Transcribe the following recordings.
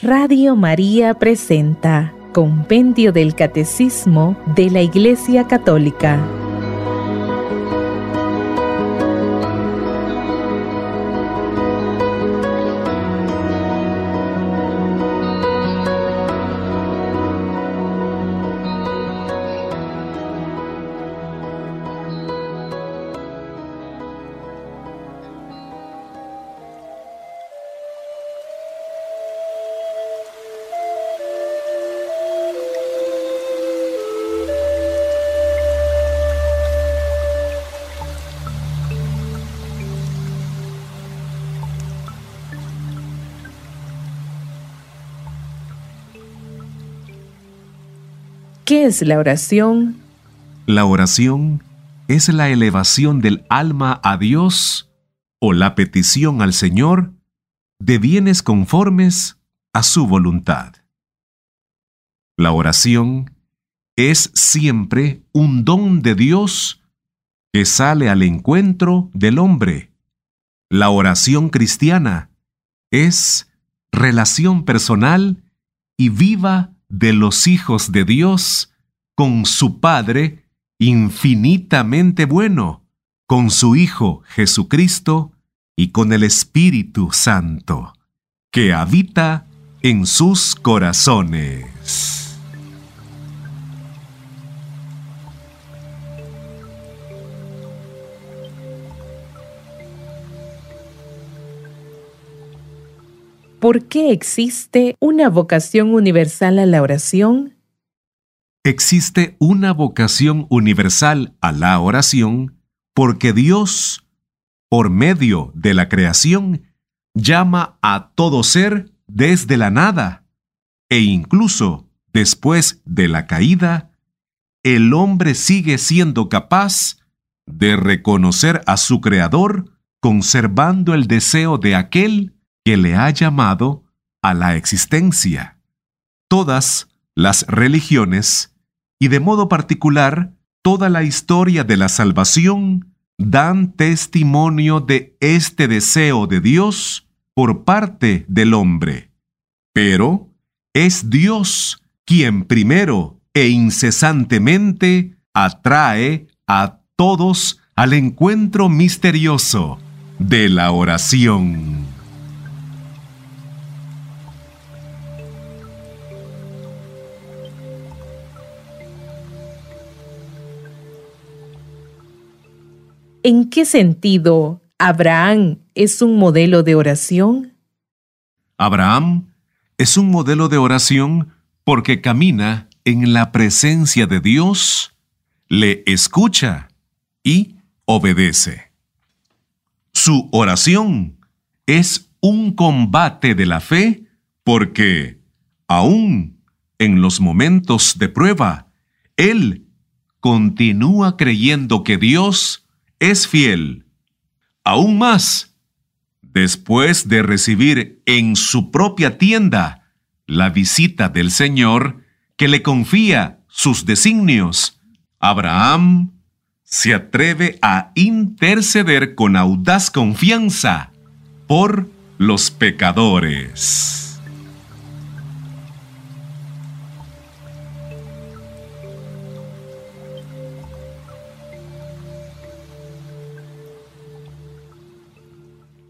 Radio María presenta Compendio del Catecismo de la Iglesia Católica. Es la oración? La oración es la elevación del alma a Dios o la petición al Señor de bienes conformes a su voluntad. La oración es siempre un don de Dios que sale al encuentro del hombre. La oración cristiana es relación personal y viva de los hijos de Dios con su Padre infinitamente bueno, con su Hijo Jesucristo y con el Espíritu Santo, que habita en sus corazones. ¿Por qué existe una vocación universal a la oración? Existe una vocación universal a la oración porque Dios, por medio de la creación, llama a todo ser desde la nada e incluso después de la caída, el hombre sigue siendo capaz de reconocer a su Creador conservando el deseo de aquel que le ha llamado a la existencia. Todas las religiones, y de modo particular toda la historia de la salvación, dan testimonio de este deseo de Dios por parte del hombre. Pero es Dios quien primero e incesantemente atrae a todos al encuentro misterioso de la oración. ¿En qué sentido Abraham es un modelo de oración? Abraham es un modelo de oración porque camina en la presencia de Dios, le escucha y obedece. Su oración es un combate de la fe porque, aún en los momentos de prueba, él continúa creyendo que Dios es fiel. Aún más, después de recibir en su propia tienda la visita del Señor que le confía sus designios, Abraham se atreve a interceder con audaz confianza por los pecadores.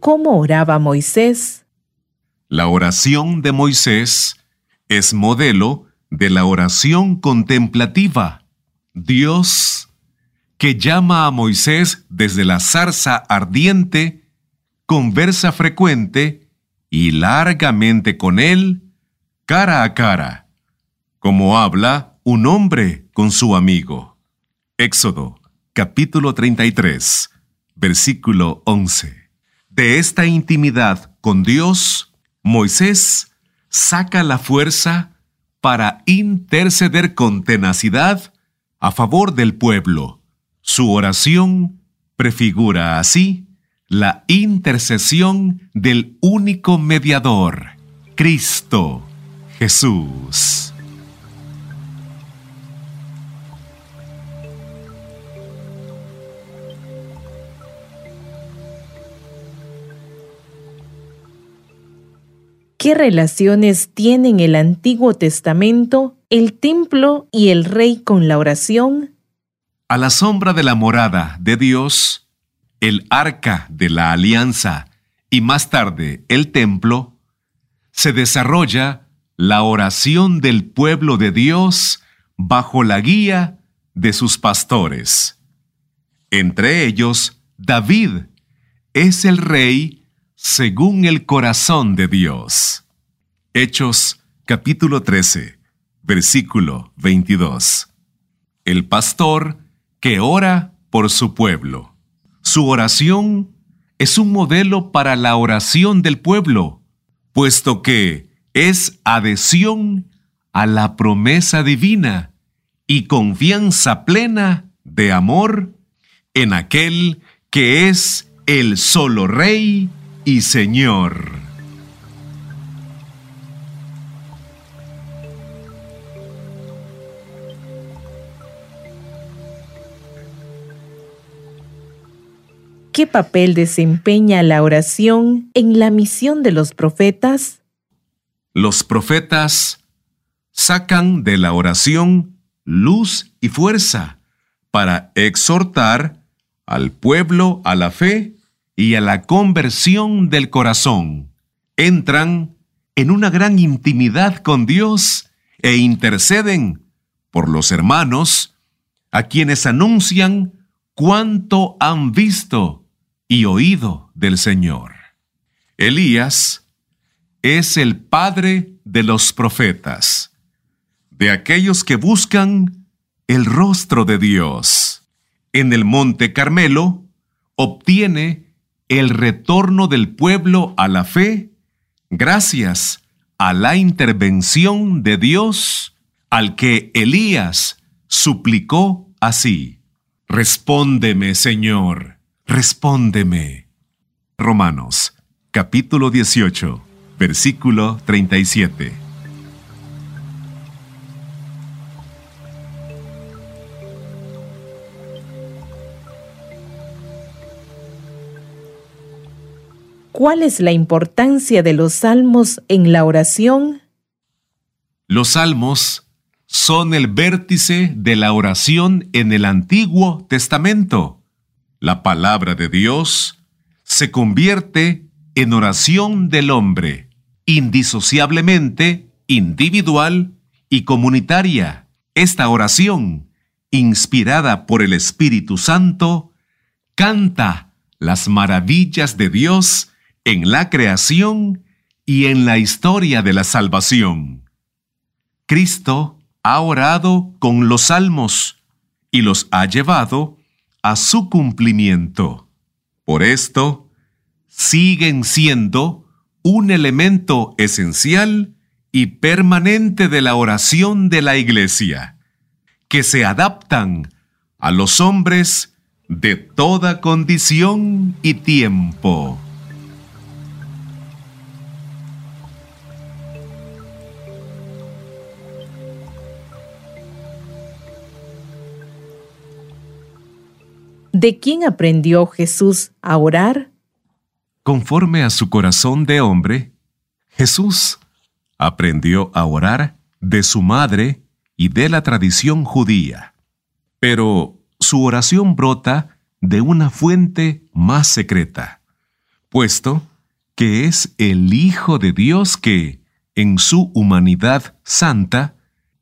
¿Cómo oraba Moisés? La oración de Moisés es modelo de la oración contemplativa. Dios, que llama a Moisés desde la zarza ardiente, conversa frecuente y largamente con él, cara a cara, como habla un hombre con su amigo. Éxodo, capítulo 33, versículo 11. De esta intimidad con Dios, Moisés saca la fuerza para interceder con tenacidad a favor del pueblo. Su oración prefigura así la intercesión del único mediador, Cristo Jesús. ¿Qué relaciones tienen el Antiguo Testamento, el templo y el rey con la oración? A la sombra de la morada de Dios, el arca de la alianza y más tarde el templo, se desarrolla la oración del pueblo de Dios bajo la guía de sus pastores. Entre ellos, David es el rey según el corazón de Dios. Hechos capítulo 13, versículo 22. El pastor que ora por su pueblo. Su oración es un modelo para la oración del pueblo, puesto que es adhesión a la promesa divina y confianza plena de amor en aquel que es el solo Rey y Señor. ¿Qué papel desempeña la oración en la misión de los profetas? Los profetas sacan de la oración luz y fuerza para exhortar al pueblo a la fe y a la conversión del corazón. Entran en una gran intimidad con Dios e interceden por los hermanos a quienes anuncian cuánto han visto y oído del Señor. Elías es el padre de los profetas, de aquellos que buscan el rostro de Dios. En el monte Carmelo obtiene el retorno del pueblo a la fe gracias a la intervención de Dios al que Elías suplicó así. Respóndeme, Señor respóndeme. Romanos, capítulo 18, versículo 37. ¿Cuál es la importancia de los salmos en la oración? Los salmos son el vértice de la oración en el Antiguo Testamento la palabra de Dios se convierte en oración del hombre, indisociablemente individual y comunitaria. Esta oración, inspirada por el Espíritu Santo, canta las maravillas de Dios en la creación y en la historia de la salvación. Cristo ha orado con los salmos y los ha llevado a su cumplimiento. Por esto, siguen siendo un elemento esencial y permanente de la oración de la Iglesia, que se adaptan a los hombres de toda condición y tiempo. ¿De quién aprendió Jesús a orar? Conforme a su corazón de hombre, Jesús aprendió a orar de su madre y de la tradición judía. Pero su oración brota de una fuente más secreta, puesto que es el Hijo de Dios que, en su humanidad santa,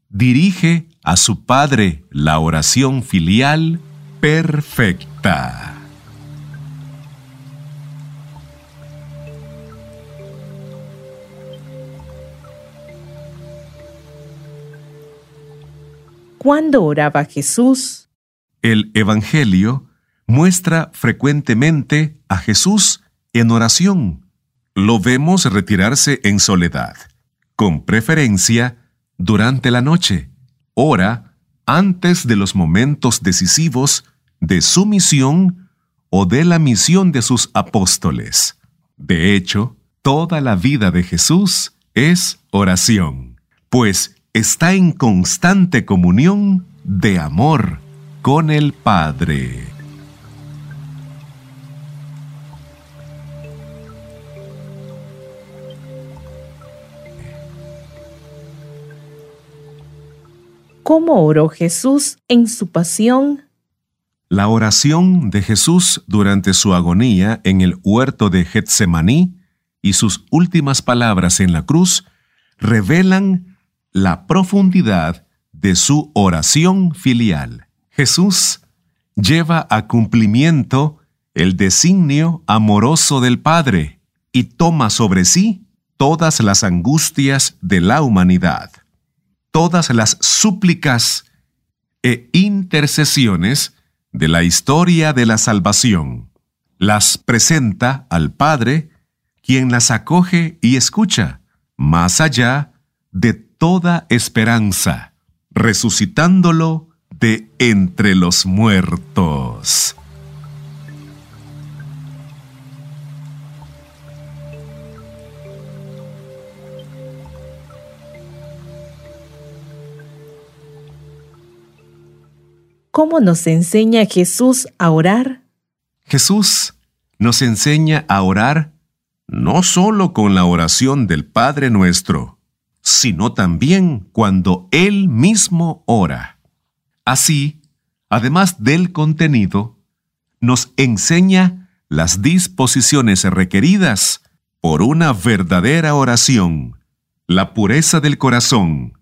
dirige a su Padre la oración filial perfecta. ¿Cuándo oraba Jesús? El Evangelio muestra frecuentemente a Jesús en oración. Lo vemos retirarse en soledad, con preferencia durante la noche. Ora antes de los momentos decisivos de su misión o de la misión de sus apóstoles. De hecho, toda la vida de Jesús es oración, pues está en constante comunión de amor con el Padre. ¿Cómo oró Jesús en su pasión la oración de Jesús durante su agonía en el huerto de Getsemaní y sus últimas palabras en la cruz revelan la profundidad de su oración filial. Jesús lleva a cumplimiento el designio amoroso del Padre y toma sobre sí todas las angustias de la humanidad, todas las súplicas e intercesiones de la historia de la salvación. Las presenta al Padre, quien las acoge y escucha, más allá de toda esperanza, resucitándolo de entre los muertos. ¿Cómo nos enseña Jesús a orar? Jesús nos enseña a orar no solo con la oración del Padre nuestro, sino también cuando Él mismo ora. Así, además del contenido, nos enseña las disposiciones requeridas por una verdadera oración, la pureza del corazón,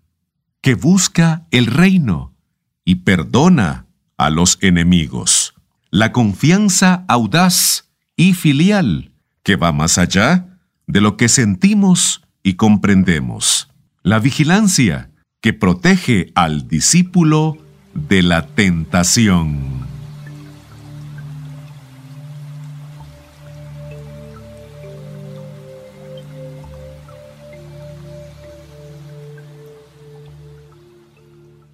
que busca el reino y perdona a los enemigos. La confianza audaz y filial que va más allá de lo que sentimos y comprendemos. La vigilancia que protege al discípulo de la tentación.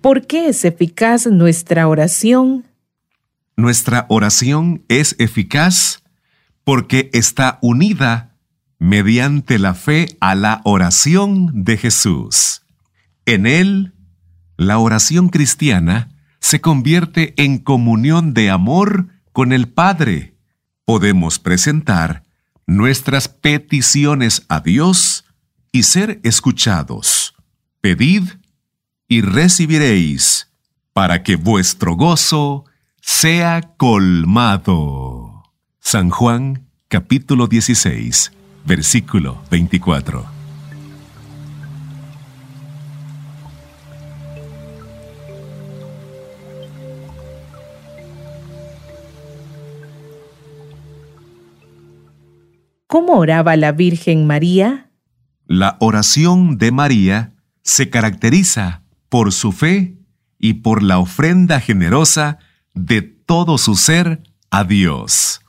¿Por qué es eficaz nuestra oración? Nuestra oración es eficaz porque está unida mediante la fe a la oración de Jesús. En él, la oración cristiana se convierte en comunión de amor con el Padre. Podemos presentar nuestras peticiones a Dios y ser escuchados. Pedid y recibiréis, para que vuestro gozo sea colmado. San Juan capítulo 16, versículo 24. ¿Cómo oraba la Virgen María? La oración de María se caracteriza por su fe y por la ofrenda generosa de todo su ser a Dios.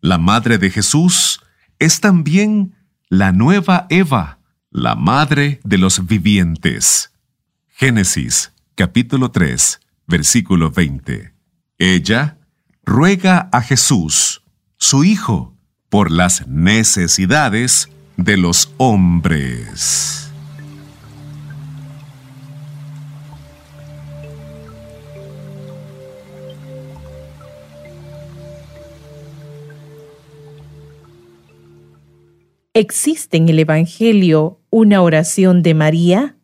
La Madre de Jesús es también la nueva Eva, la Madre de los vivientes. Génesis capítulo 3, versículo 20. Ella ruega a Jesús, su Hijo, por las necesidades de los hombres. ¿Existe en el Evangelio una oración de María?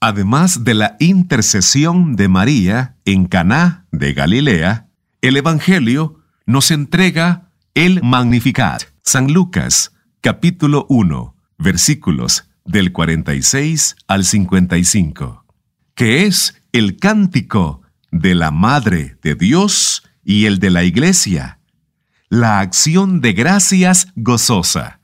Además de la intercesión de María en Caná de Galilea, el Evangelio nos entrega el Magnificat. San Lucas, capítulo 1, versículos del 46 al 55, que es el cántico de la Madre de Dios y el de la Iglesia, la acción de gracias gozosa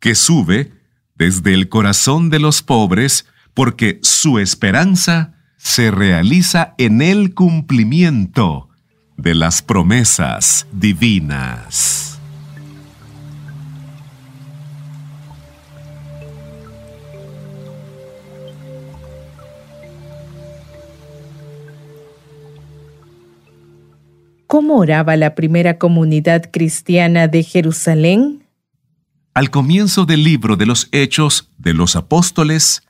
que sube desde el corazón de los pobres porque su esperanza se realiza en el cumplimiento de las promesas divinas. ¿Cómo oraba la primera comunidad cristiana de Jerusalén? Al comienzo del libro de los Hechos de los Apóstoles,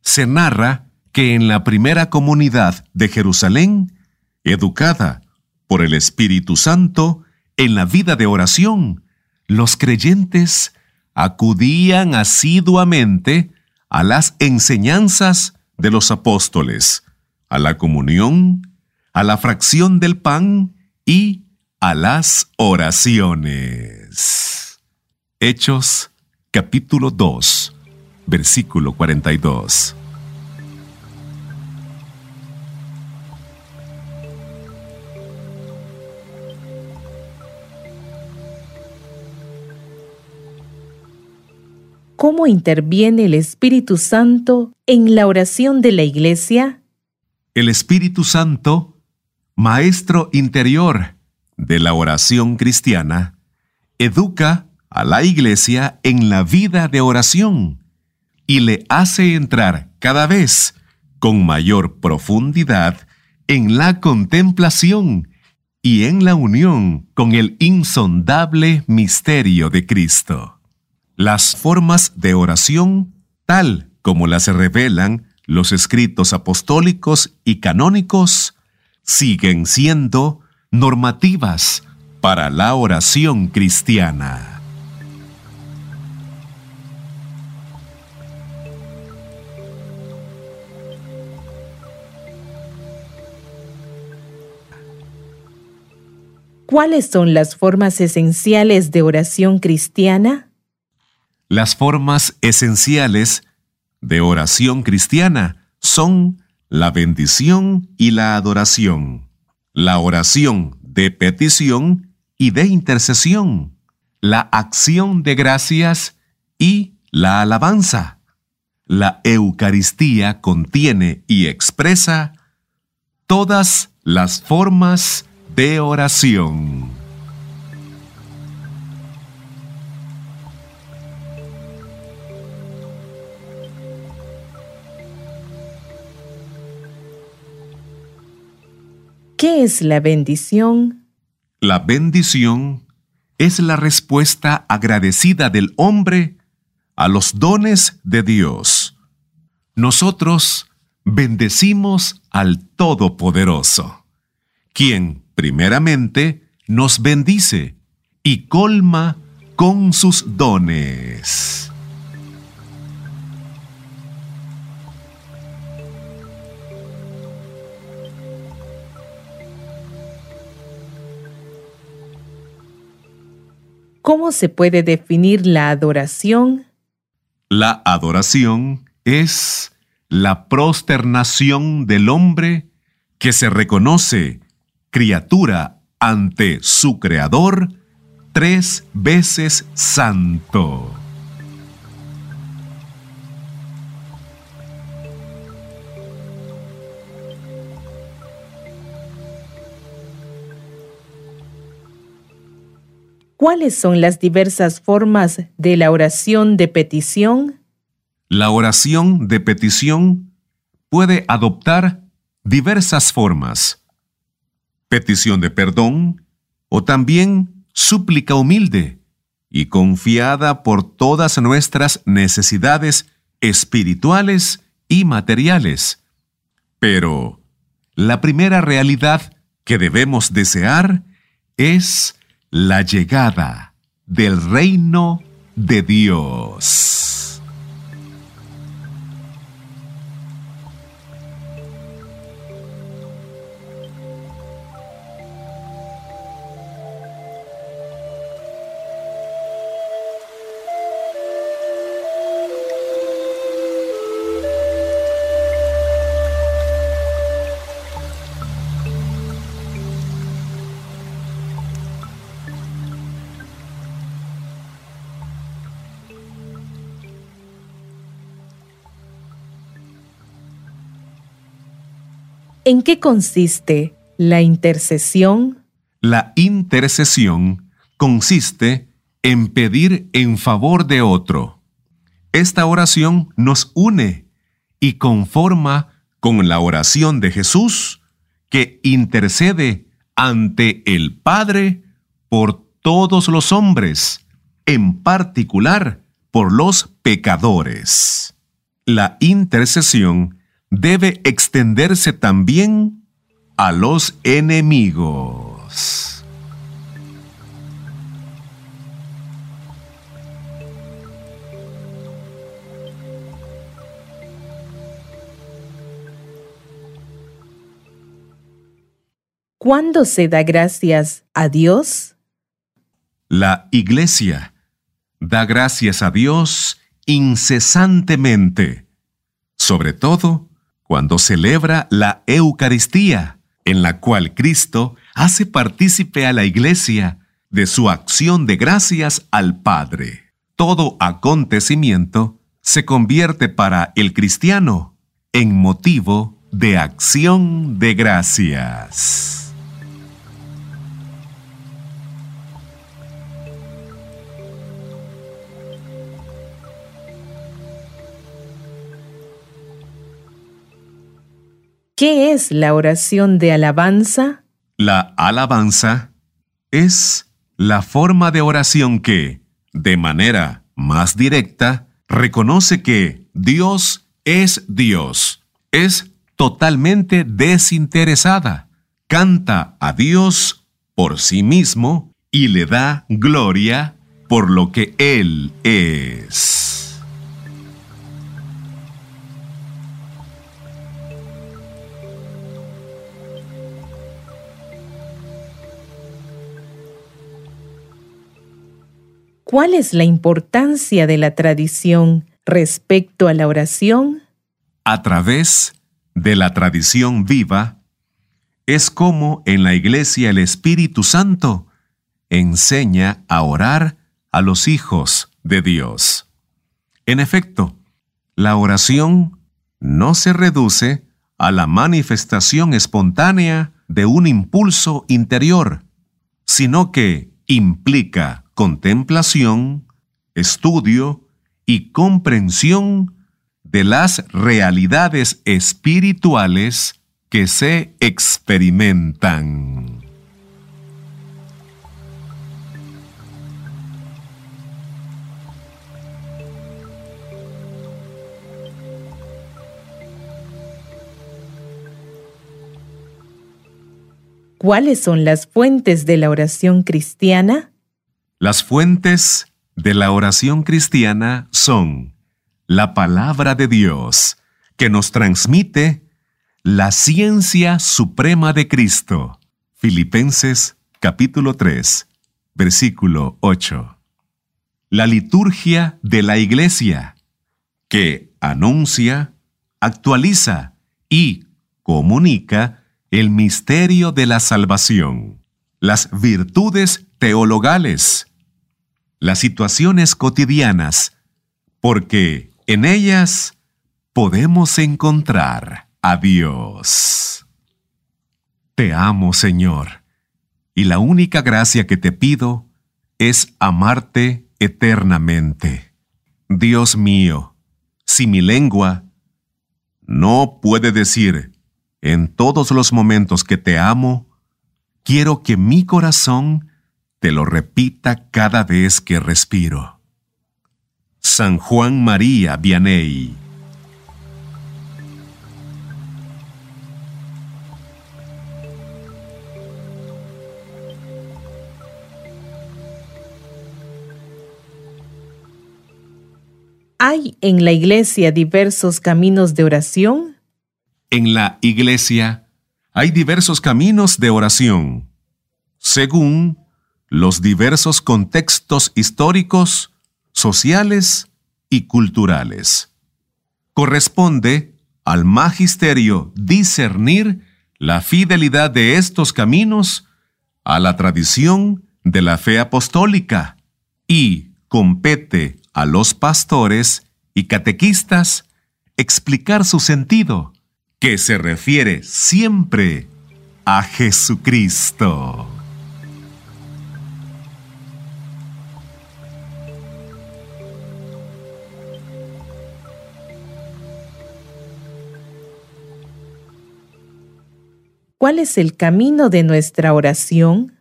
se narra que en la primera comunidad de Jerusalén, educada por el Espíritu Santo en la vida de oración, los creyentes acudían asiduamente a las enseñanzas de los apóstoles, a la comunión, a la fracción del pan y a las oraciones. Hechos capítulo 2, versículo 42. ¿Cómo interviene el Espíritu Santo en la oración de la Iglesia? El Espíritu Santo, Maestro interior de la oración cristiana, educa a la Iglesia en la vida de oración y le hace entrar cada vez con mayor profundidad en la contemplación y en la unión con el insondable misterio de Cristo. Las formas de oración, tal como las revelan los escritos apostólicos y canónicos, siguen siendo normativas para la oración cristiana. ¿Cuáles son las formas esenciales de oración cristiana? Las formas esenciales de oración cristiana son la bendición y la adoración, la oración de petición y de intercesión, la acción de gracias y la alabanza. La Eucaristía contiene y expresa todas las formas de oración. ¿Qué es la bendición? La bendición es la respuesta agradecida del hombre a los dones de Dios. Nosotros bendecimos al Todopoderoso, quien primeramente nos bendice y colma con sus dones. ¿Cómo se puede definir la adoración? La adoración es la prosternación del hombre que se reconoce criatura ante su Creador tres veces santo. ¿Cuáles son las diversas formas de la oración de petición? La oración de petición puede adoptar diversas formas. Petición de perdón o también súplica humilde y confiada por todas nuestras necesidades espirituales y materiales. Pero la primera realidad que debemos desear es la llegada del reino de Dios. ¿En qué consiste la intercesión? La intercesión consiste en pedir en favor de otro. Esta oración nos une y conforma con la oración de Jesús que intercede ante el Padre por todos los hombres, en particular por los pecadores. La intercesión debe extenderse también a los enemigos. ¿Cuándo se da gracias a Dios? La Iglesia da gracias a Dios incesantemente, sobre todo cuando celebra la Eucaristía, en la cual Cristo hace partícipe a la Iglesia de su acción de gracias al Padre. Todo acontecimiento se convierte para el cristiano en motivo de acción de gracias. ¿Qué es la oración de alabanza? La alabanza es la forma de oración que, de manera más directa, reconoce que Dios es Dios, es totalmente desinteresada, canta a Dios por sí mismo y le da gloria por lo que Él es. ¿Cuál es la importancia de la tradición respecto a la oración? A través de la tradición viva, es como en la iglesia el Espíritu Santo enseña a orar a los hijos de Dios. En efecto, la oración no se reduce a la manifestación espontánea de un impulso interior, sino que implica contemplación, estudio y comprensión de las realidades espirituales que se experimentan. ¿Cuáles son las fuentes de la oración cristiana? Las fuentes de la oración cristiana son la palabra de Dios, que nos transmite la ciencia suprema de Cristo. Filipenses capítulo 3, versículo 8. La liturgia de la Iglesia, que anuncia, actualiza y comunica el misterio de la salvación, las virtudes teologales, las situaciones cotidianas, porque en ellas podemos encontrar a Dios. Te amo, Señor, y la única gracia que te pido es amarte eternamente. Dios mío, si mi lengua no puede decir en todos los momentos que te amo, quiero que mi corazón te lo repita cada vez que respiro. San Juan María Vianney ¿Hay en la iglesia diversos caminos de oración? En la iglesia hay diversos caminos de oración, según los diversos contextos históricos, sociales y culturales. Corresponde al magisterio discernir la fidelidad de estos caminos a la tradición de la fe apostólica y compete a los pastores y catequistas explicar su sentido, que se refiere siempre a Jesucristo. ¿Cuál es el camino de nuestra oración?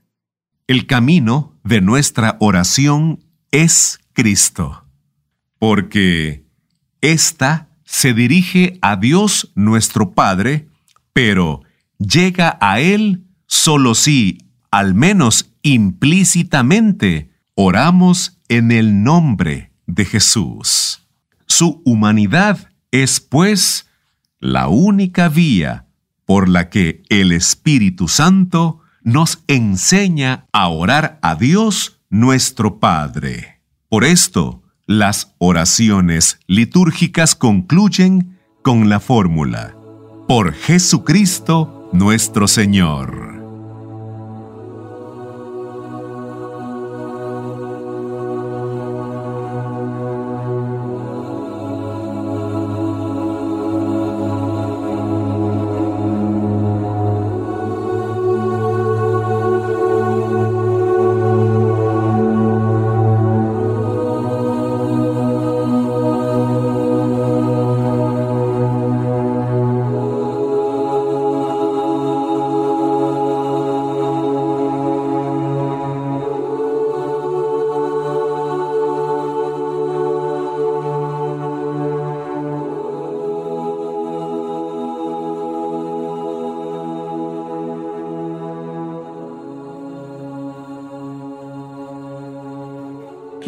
El camino de nuestra oración es Cristo, porque ésta se dirige a Dios nuestro Padre, pero llega a Él solo si, al menos implícitamente, oramos en el nombre de Jesús. Su humanidad es, pues, la única vía por la que el Espíritu Santo nos enseña a orar a Dios nuestro Padre. Por esto, las oraciones litúrgicas concluyen con la fórmula, por Jesucristo nuestro Señor.